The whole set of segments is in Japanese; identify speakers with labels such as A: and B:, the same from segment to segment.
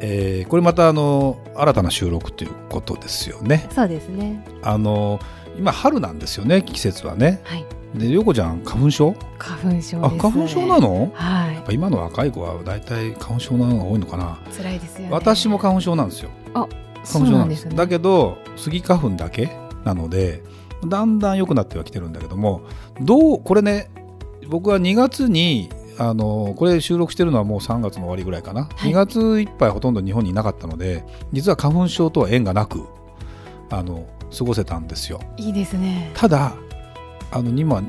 A: えー、これまたあの新たな収録ということですよね。
B: そうですね。
A: あの今春なんですよね季節はね。
B: はい。
A: で涼子ちゃん花粉症？
B: 花粉症、
A: ね、あ花粉症なの？
B: はい。
A: やっぱ今の若い子はだいたい花粉症なのが多いのかな。
B: 辛いですよ、ね、
A: 私も花粉症なんですよ。
B: あ、
A: 花粉症なんです。ね、だけどスギ花粉だけなのでだんだん良くなってはきてるんだけども、どうこれね僕は2月にあのこれ収録してるのはもう3月の終わりぐらいかな、はい、2月いっぱいほとんど日本にいなかったので実は花粉症とは縁がなくあの過ごせたんですよ。
B: いいですね。
A: ただあの今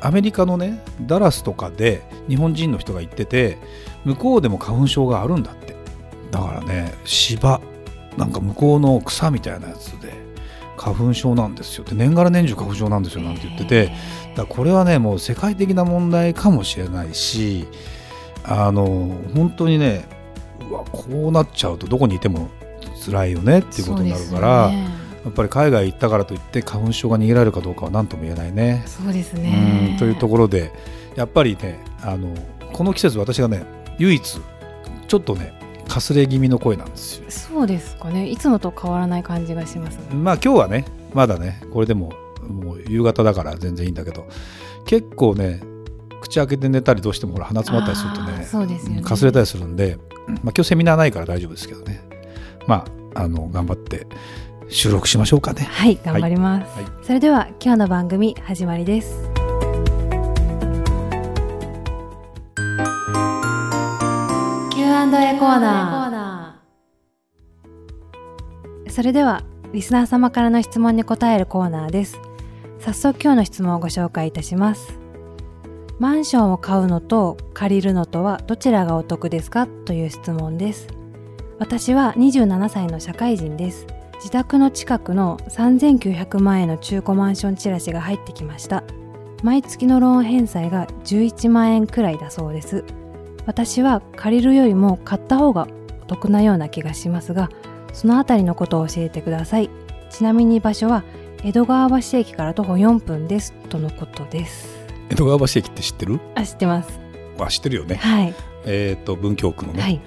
A: アメリカのねダラスとかで日本人の人が行ってて向こうでも花粉症があるんだって。だからね芝なんか向こうの草みたいなやつで花粉症なんですよ。って年がら年中花粉症なんですよなんて言ってて。だこれはねもう世界的な問題かもしれないしあの本当にねうわこうなっちゃうとどこにいても辛いよねっていうことになるから、ね、やっぱり海外行ったからといって花粉症が逃げられるかどうかは何とも言えないね。
B: そうですね。
A: というところでやっぱりねあのこの季節私がね唯一ちょっとねかすれ気味の声なんですよ。
B: そうですかね。いつもと変わらない感じがします、ね、
A: まあ今日はねまだねこれでももう夕方だから全然いいんだけど結構ね口開けて寝たりどうしてもほら鼻詰まったりするとね
B: そうですよね。
A: かすれたりするんで、まあ、今日セミナーないから大丈夫ですけどね。まああの頑張って収録しましょうかね。
B: はい頑張ります、はい。はい、それでは今日の番組始まりです Q&A コーナー。それではリスナー様からの質問に答えるコーナーです。早速今日の質問をご紹介いたします。マンションを買うのと借りるのとはどちらがお得ですかという質問です。私は27歳の社会人です。自宅の近くの3900万円の中古マンションチラシが入ってきました。毎月のローン返済が11万円くらいだそうです。私は借りるよりも買った方がお得なような気がしますがそのあたりのことを教えてください。ちなみに場所は江戸川橋駅から徒歩4分です。とのことです。
A: 江戸川橋駅って知ってる？
B: あ知ってます。
A: あ知ってるよね。
B: はい。
A: えっ、と文京区のね、はい。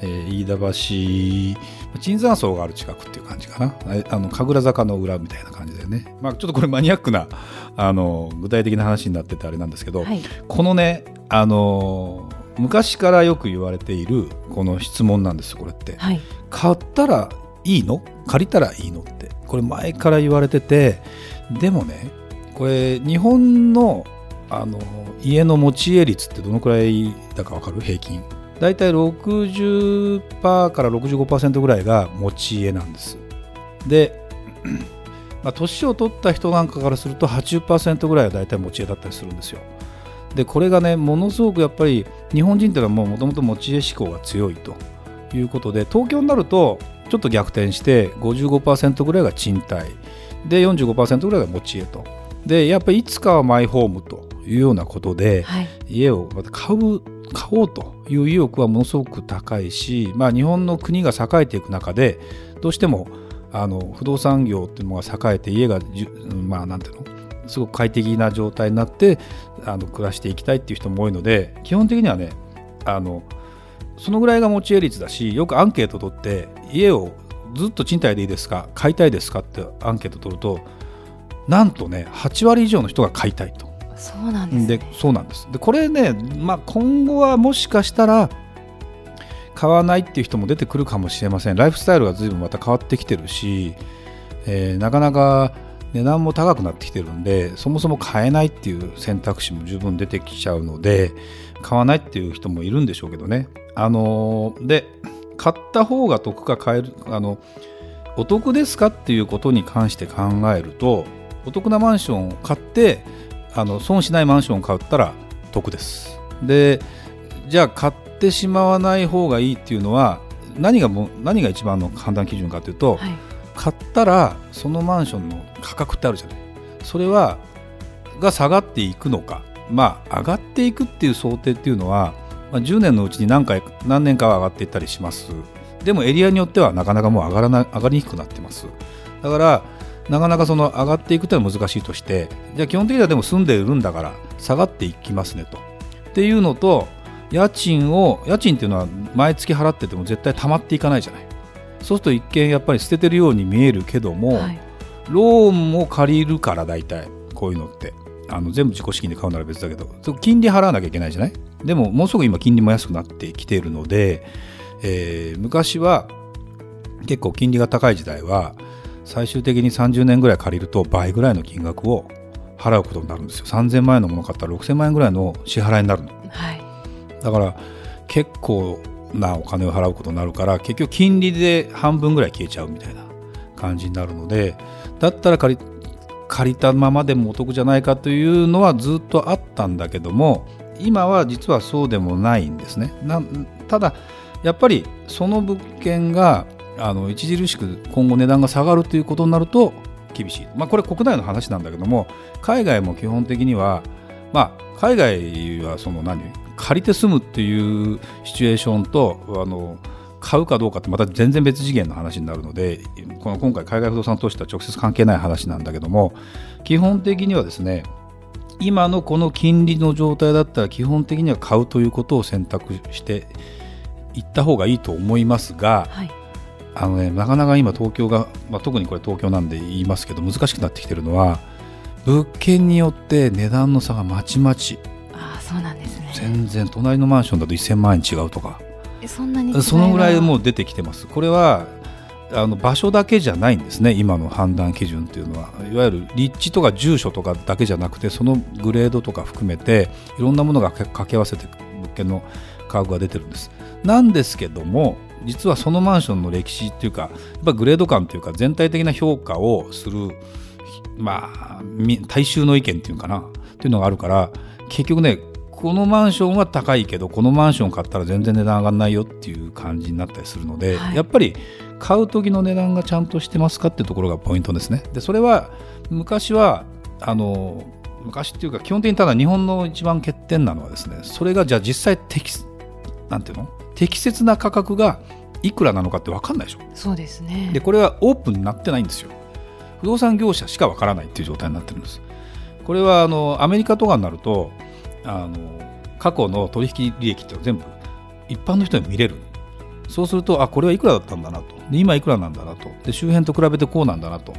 A: えー、飯田橋椿山荘がある近くっていう感じかな。あの神楽坂の裏みたいな感じでね、まあ、ちょっとこれマニアックなあの具体的な話になっててあれなんですけど、はい、このねあの昔からよく言われているこの質問なんですこれって、はい、買ったらいいの？借りたらいいのって。これ前から言われててでもねこれ日本のあの家の持ち家率ってどのくらいだか分かる？平均。大体60%から65%ぐらいが持ち家なんです。で、まあ、年を取った人なんかからすると80%ぐらいは大体持ち家だったりするんですよでこれがねものすごくやっぱり日本人っていうのはもともと持ち家志向が強いと。いうことで東京になるとちょっと逆転して55%ぐらいが賃貸。で45%ぐらいが持ち家と。でやっぱりいつかはマイホームというようなことで、はい、家をまた買う買おうという意欲はものすごく高いし、まあ、日本の国が栄えていく中でどうしてもあの不動産業っていうのが栄えて家がまあなんていうのすごく快適な状態になってあの暮らしていきたいっていう人も多いので基本的にはねあのそのぐらいが持ち家率だしよくアンケート取って家をずっと賃貸でいいですか買いたいですかってアンケート取るとなんとね8割以上の人が買いたいと。
B: そうなんです、ね、
A: でそうなんです。でこれね、まあ、今後はもしかしたら買わないっていう人も出てくるかもしれません。ライフスタイルが随分また変わってきてるし、えー、なかなか値段も高くなってきてるんでそもそも買えないっていう選択肢も十分出てきちゃうので買わないっていう人もいるんでしょうけどね。あの、で買った方が得か買えるあのお得ですかっていうことに関して考えるとお得なマンションを買ってあの損しないマンションを買ったら得です。でじゃあ買ってしまわない方がいいっていうのは何がも何が一番の判断基準かというと、はい、買ったらそのマンションの価格ってあるじゃない。それはが下がっていくのか。まあ上がっていくっていう想定っていうのは、まあ、10年のうちに何回何年かは上がっていったりします。でもエリアによってはなかなかもう上がらな上がりにくくなってます。だからなかなかその上がっていくっていうのは難しいとしてじゃあ基本的にはでも住んでいるんだから下がっていきますねと。っていうのと家賃を家賃っていうのは毎月払ってても絶対溜まっていかないじゃない。そうすると一見やっぱり捨ててるように見えるけども、はい、ローンを借りるから大体こういうのって。あの全部自己資金で買うなら別だけど金利払わなきゃいけないじゃない？でももうすぐ今金利も安くなってきているので、えー、昔は結構金利が高い時代は最終的に30年ぐらい借りると倍ぐらいの金額を払うことになるんですよ。3000万円のもの買ったら6000万円ぐらいの支払いになるの、はい、だから結構なお金を払うことになるから結局金利で半分ぐらい消えちゃうみたいな感じになるのでだったら借り借りたままでもお得じゃないかというのはずっとあったんだけども今は実はそうでもないんですね。ただやっぱりその物件があの著しく今後値段が下がるということになると厳しい、まあ、これ国内の話なんだけども海外も基本的には、まあ、海外はその何？借りて住むっていうシチュエーションとあの買うかどうかってまた全然別次元の話になるのでこの今回海外不動産投資とは直接関係ない話なんだけども基本的にはですね今のこの金利の状態だったら基本的には買うということを選択していった方がいいと思いますが、はい、あのね、なかなか今東京が、まあ、特にこれ東京なんで言いますけど難しくなってきてるのは物件によって値段の差がまちまち。
B: あそうなんですね
A: 全然隣のマンションだと1000万円違うとか。
B: そんなに
A: そのぐらいもう出てきてます。これはあの場所だけじゃないんですね今の判断基準っていうのは。いわゆる立地とか住所とかだけじゃなくてそのグレードとか含めていろんなものが掛け合わせて物件の価格が出てるんです。なんですけども実はそのマンションの歴史っていうかやっぱグレード感っていうか全体的な評価をするまあ大衆の意見っていうかな。っていうのがあるから結局ねこのマンションは高いけどこのマンション買ったら全然値段上がらないよっていう感じになったりするので、はい、やっぱり買う時の値段がちゃんとしてますかっていうところがポイントですね。でそれは昔はあの昔っていうか基本的にただ日本の一番欠点なのはですねそれがじゃあ実際適なんていうの？適切な価格がいくらなのかって分かんないでしょ。
B: そうですね。
A: でこれはオープンになってないんですよ。不動産業者しか分からないっていう状態になってるんです。これはあのアメリカとかになるとあの過去の取引利益って全部一般の人に見れる。そうするとあこれはいくらだったんだなと。で今いくらなんだなと。で周辺と比べてこうなんだなと。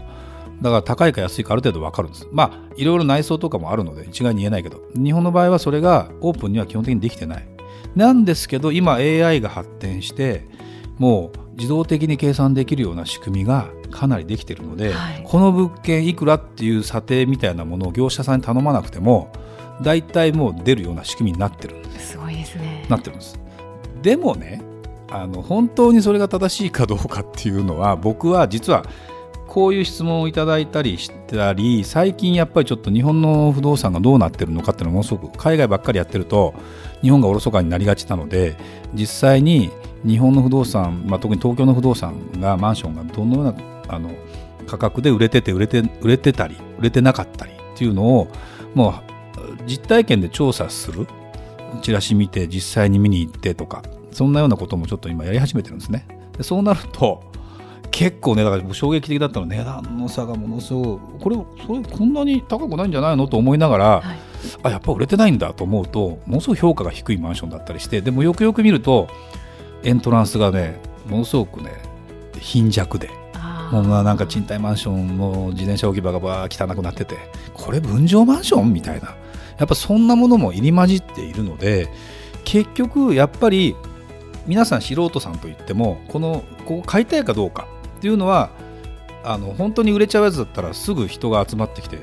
A: だから高いか安いかある程度分かるんです。まあいろいろ内装とかもあるので一概に言えないけど。日本の場合はそれがオープンには基本的にできてない。なんですけど今 AI が発展してもう自動的に計算できるような仕組みがかなりできているので、はい、この物件いくらっていう査定みたいなものを業者さんに頼まなくても大体もう出るような仕組みになってる。んです
B: すごいですね。
A: なってるんです。でもねあの本当にそれが正しいかどうかっていうのは僕は実はこういう質問をいただいたりしたり最近やっぱりちょっと日本の不動産がどうなってるのかっていうのはものすごく海外ばっかりやってると日本がおろそかになりがちなので実際に日本の不動産、まあ、特に東京の不動産がマンションがどのようなあの価格で売れてて売れて売れてたり売れてなかったりっていうのをもう実体験で調査する？チラシ見て実際に見に行ってとか。そんなようなこともちょっと今やり始めてるんですね。でそうなると結構ねだから衝撃的だったの値段の差がものすごい。これそれこんなに高くないんじゃないのと思いながら、はい、あやっぱ売れてないんだと思うとものすごい評価が低いマンションだったりしてでもよくよく見るとエントランスがねものすごくね貧弱で。もうなんか賃貸マンションの自転車置き場がばー汚くなっててこれ分譲マンション？みたいなやっぱそんなものも入り混じっているので結局やっぱり皆さん素人さんといってもこのここ買いたいかどうかっていうのはあの本当に売れちゃうやつだったらすぐ人が集まってきて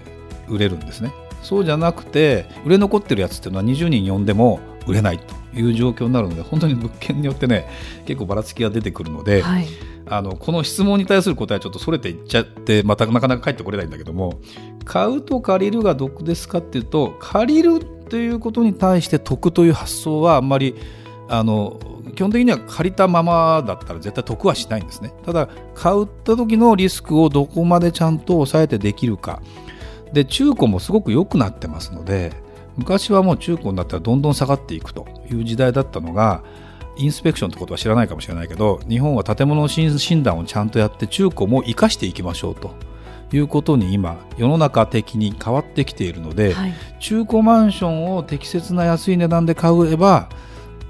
A: 売れるんですね。そうじゃなくて売れ残ってるやつっていうのは20人呼んでも売れないと。いう状況になるので本当に物件によってね結構ばらつきが出てくるので、はい、あのこの質問に対する答えはちょっとそれていっちゃってまたなかなか返ってこれないんだけども買うと借りるが得ですかっていうと借りるということに対して得という発想はあんまりあの基本的には借りたままだったら絶対得はしないんですね。ただ買った時のリスクをどこまでちゃんと抑えてできるか。で中古もすごく良くなってますので昔はもう中古になったらどんどん下がっていくという時代だったのがインスペクションってことは知らないかもしれないけど日本は建物診断をちゃんとやって中古も生かしていきましょうということに今世の中的に変わってきているので、はい、中古マンションを適切な安い値段で買えば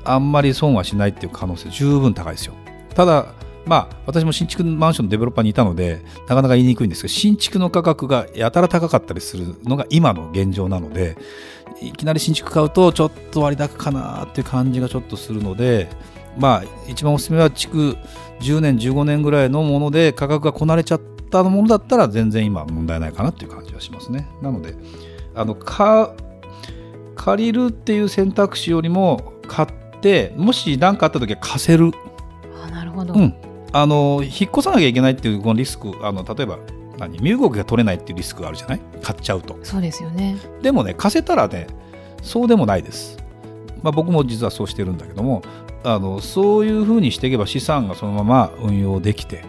A: あんまり損はしないっていう可能性十分高いですよ。ただまあ私も新築マンションのデベロッパーにいたのでなかなか言いにくいんですけど新築の価格がやたら高かったりするのが今の現状なのでいきなり新築買うとちょっと割高かなっていう感じがちょっとするのでまあ一番おすすめは築10年15年ぐらいのもので価格がこなれちゃったものだったら全然今問題ないかなっていう感じはしますね。なのであの借りるっていう選択肢よりも買ってもし何かあった時は貸せる。
B: あなるほど、
A: うん、あの引っ越さなきゃいけないっていうこのリスクあの例えば何身動きが取れないっていうリスクがあるじゃない？買っちゃうと。
B: そうですよね。
A: でもね貸せたらねそうでもないです、まあ、僕も実はそうしてるんだけどもあのそういうふうにしていけば資産がそのまま運用できて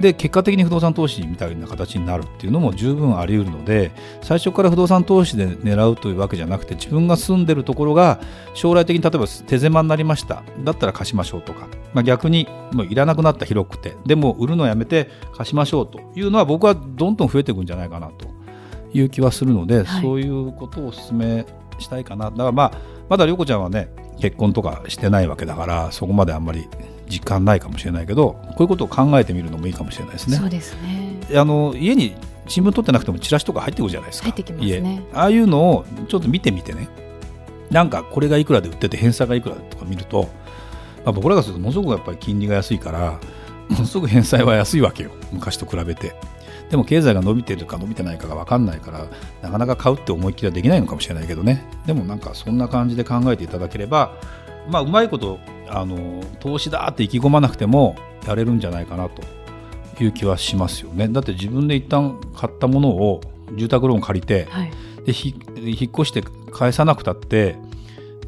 A: で結果的に不動産投資みたいな形になるっていうのも十分あり得るので最初から不動産投資で狙うというわけじゃなくて自分が住んでるところが将来的に例えば手狭になりました。だったら貸しましょうとか、まあ、逆にもういらなくなった広くて。でも売るのやめて貸しましょうというのは僕はどんどん増えていくんじゃないかなという気はするので、はい、そういうことをお勧めしたいかな。だからまあまだ涼子ちゃんはね結婚とかしてないわけだからそこまであんまり実感ないかもしれないけどこういうことを考えてみるのもいいかもしれないですね。
B: そうですね。
A: あの家に新聞取ってなくてもチラシとか入ってくるじゃないですか。
B: 入ってきますね。
A: ああいうのをちょっと見てみてね。なんかこれがいくらで売ってて返済がいくらとか見ると、まあ、僕らがするとものすごくやっぱり金利が安いから ものすごく返済は安いわけよ。昔と比べて。でも経済が伸びてるか伸びてないかが分かんないからなかなか買うって思いっきりはできないのかもしれないけどね。でもなんかそんな感じで考えていただければまあうまいことあの投資だって意気込まなくてもやれるんじゃないかなという気はしますよね。だって自分で一旦買ったものを住宅ローン借りて、はい、で引っ越して返さなくたって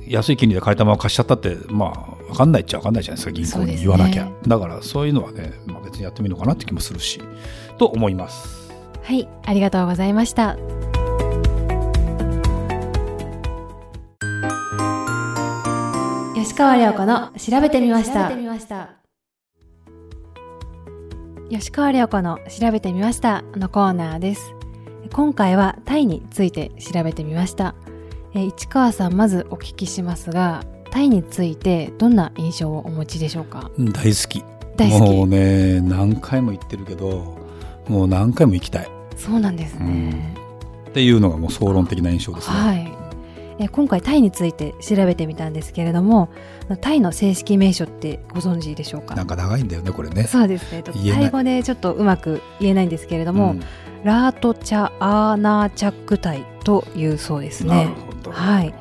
A: 安い金利で買えたまま貸しちゃったってまあ分かんないっちゃ分かんないじゃないですか銀行に言わなきゃ、ね、だからそういうのはね、まあ、別にやってみるのかなって気もするしと思います。
B: はい。ありがとうございました吉川亮子の調べてみました。吉川亮子の調べてみましたのコーナーです。今回はタイについて調べてみました。え市川さんまずお聞きしますがタイについてどんな印象をお持ちでしょうか？
A: 大好き。
B: 大好き。
A: もうね何回も行ってるけどもう何回も行きたい。
B: そうなんですね、
A: うん、っていうのがもう総論的な印象ですね。
B: はいえ今回タイについて調べてみたんですけれどもタイの正式名称ってご存知でしょうか？
A: なんか長いんだよねこれね。
B: そうですね。タイ語でちょっとうまく言えないんですけれども、うん、ラートチャアーナーチャックタイというそうですね。はい。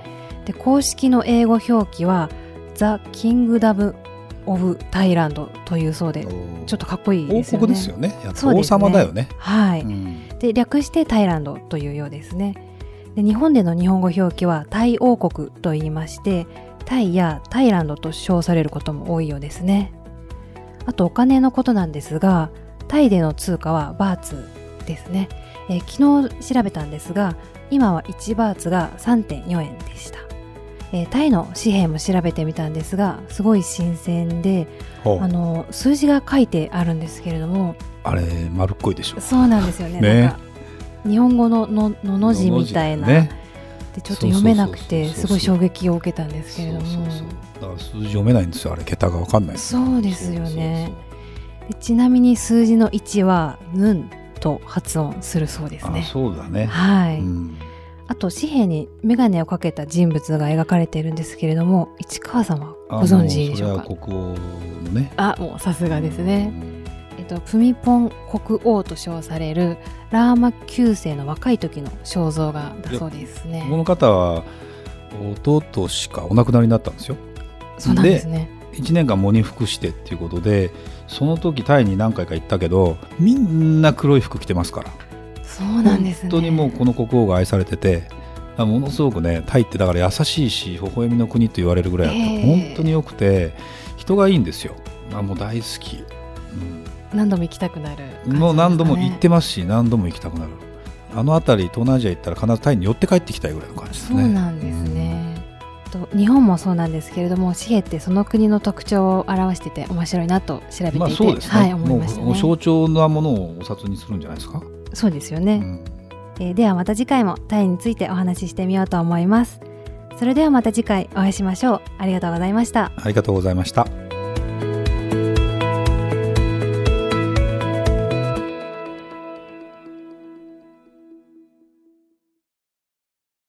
B: で公式の英語表記はザ・キングダム・オブ・タイランドというそうでちょっとかっこいいですよね。王国
A: ですよね。王様だよね。
B: はい、うん、で略してタイランドというようですね。で日本での日本語表記はタイ王国と言いましてタイやタイランドと称されることも多いようですね。あとお金のことなんですがタイでの通貨はバーツですね、えー、昨日調べたんですが今は1バーツが3.4円でした、えー、タイの紙幣も調べてみたんですがすごい新鮮であの数字が書いてあるんですけれども
A: あれ丸っこいでしょ。
B: そうなんですよね。ね日本語のののの字みたいな、ね、でちょっと読めなくてすごい衝撃を受けたんですけれども。
A: だから数字読めないんですよあれ桁が分かんない
B: そうですよね。でちなみに数字の1は「ヌン」と発音するそうですね。
A: そうだね。
B: はい、うん、あと紙幣に眼鏡をかけた人物が描かれているんですけれども市川さんはご存知でしょうか？
A: 国王のね。
B: あもうさすがですね、うん。えっと、プミポン国王と称されるラーマ9世の若い時の肖像画だそうですね。
A: この方は弟しかお亡くなりになったんですよ。
B: そうなんですね。
A: 1年間喪に服してっていうことでその時タイに何回か行ったけどみんな黒い服着てますから。
B: そうなんです、ね、
A: 本当にもうこの国王が愛されててものすごくねタイってだから優しいし微笑みの国と言われるぐらいだと本当によくて人がいいんですよ。あもう大好き、
B: うん、何度も行きたくなる、
A: ね、もう何度も行ってますし何度も行きたくなる。あの辺り東南アジア行ったら必ずタイに寄って帰ってきたいぐらいの感じですね。
B: そうなんですね、と日本もそうなんですけれども紙幣ってその国の特徴を表してて面白いなと調べていて、まあ、
A: そうですね、はい、思いました、ね、象徴なものをお札にするんじゃないですか？
B: そうですよね、うん。えー、ではまた次回もタイについてお話ししてみようと思います。それではまた次回お会いしましょう。ありがとうございました。
A: ありがとうございました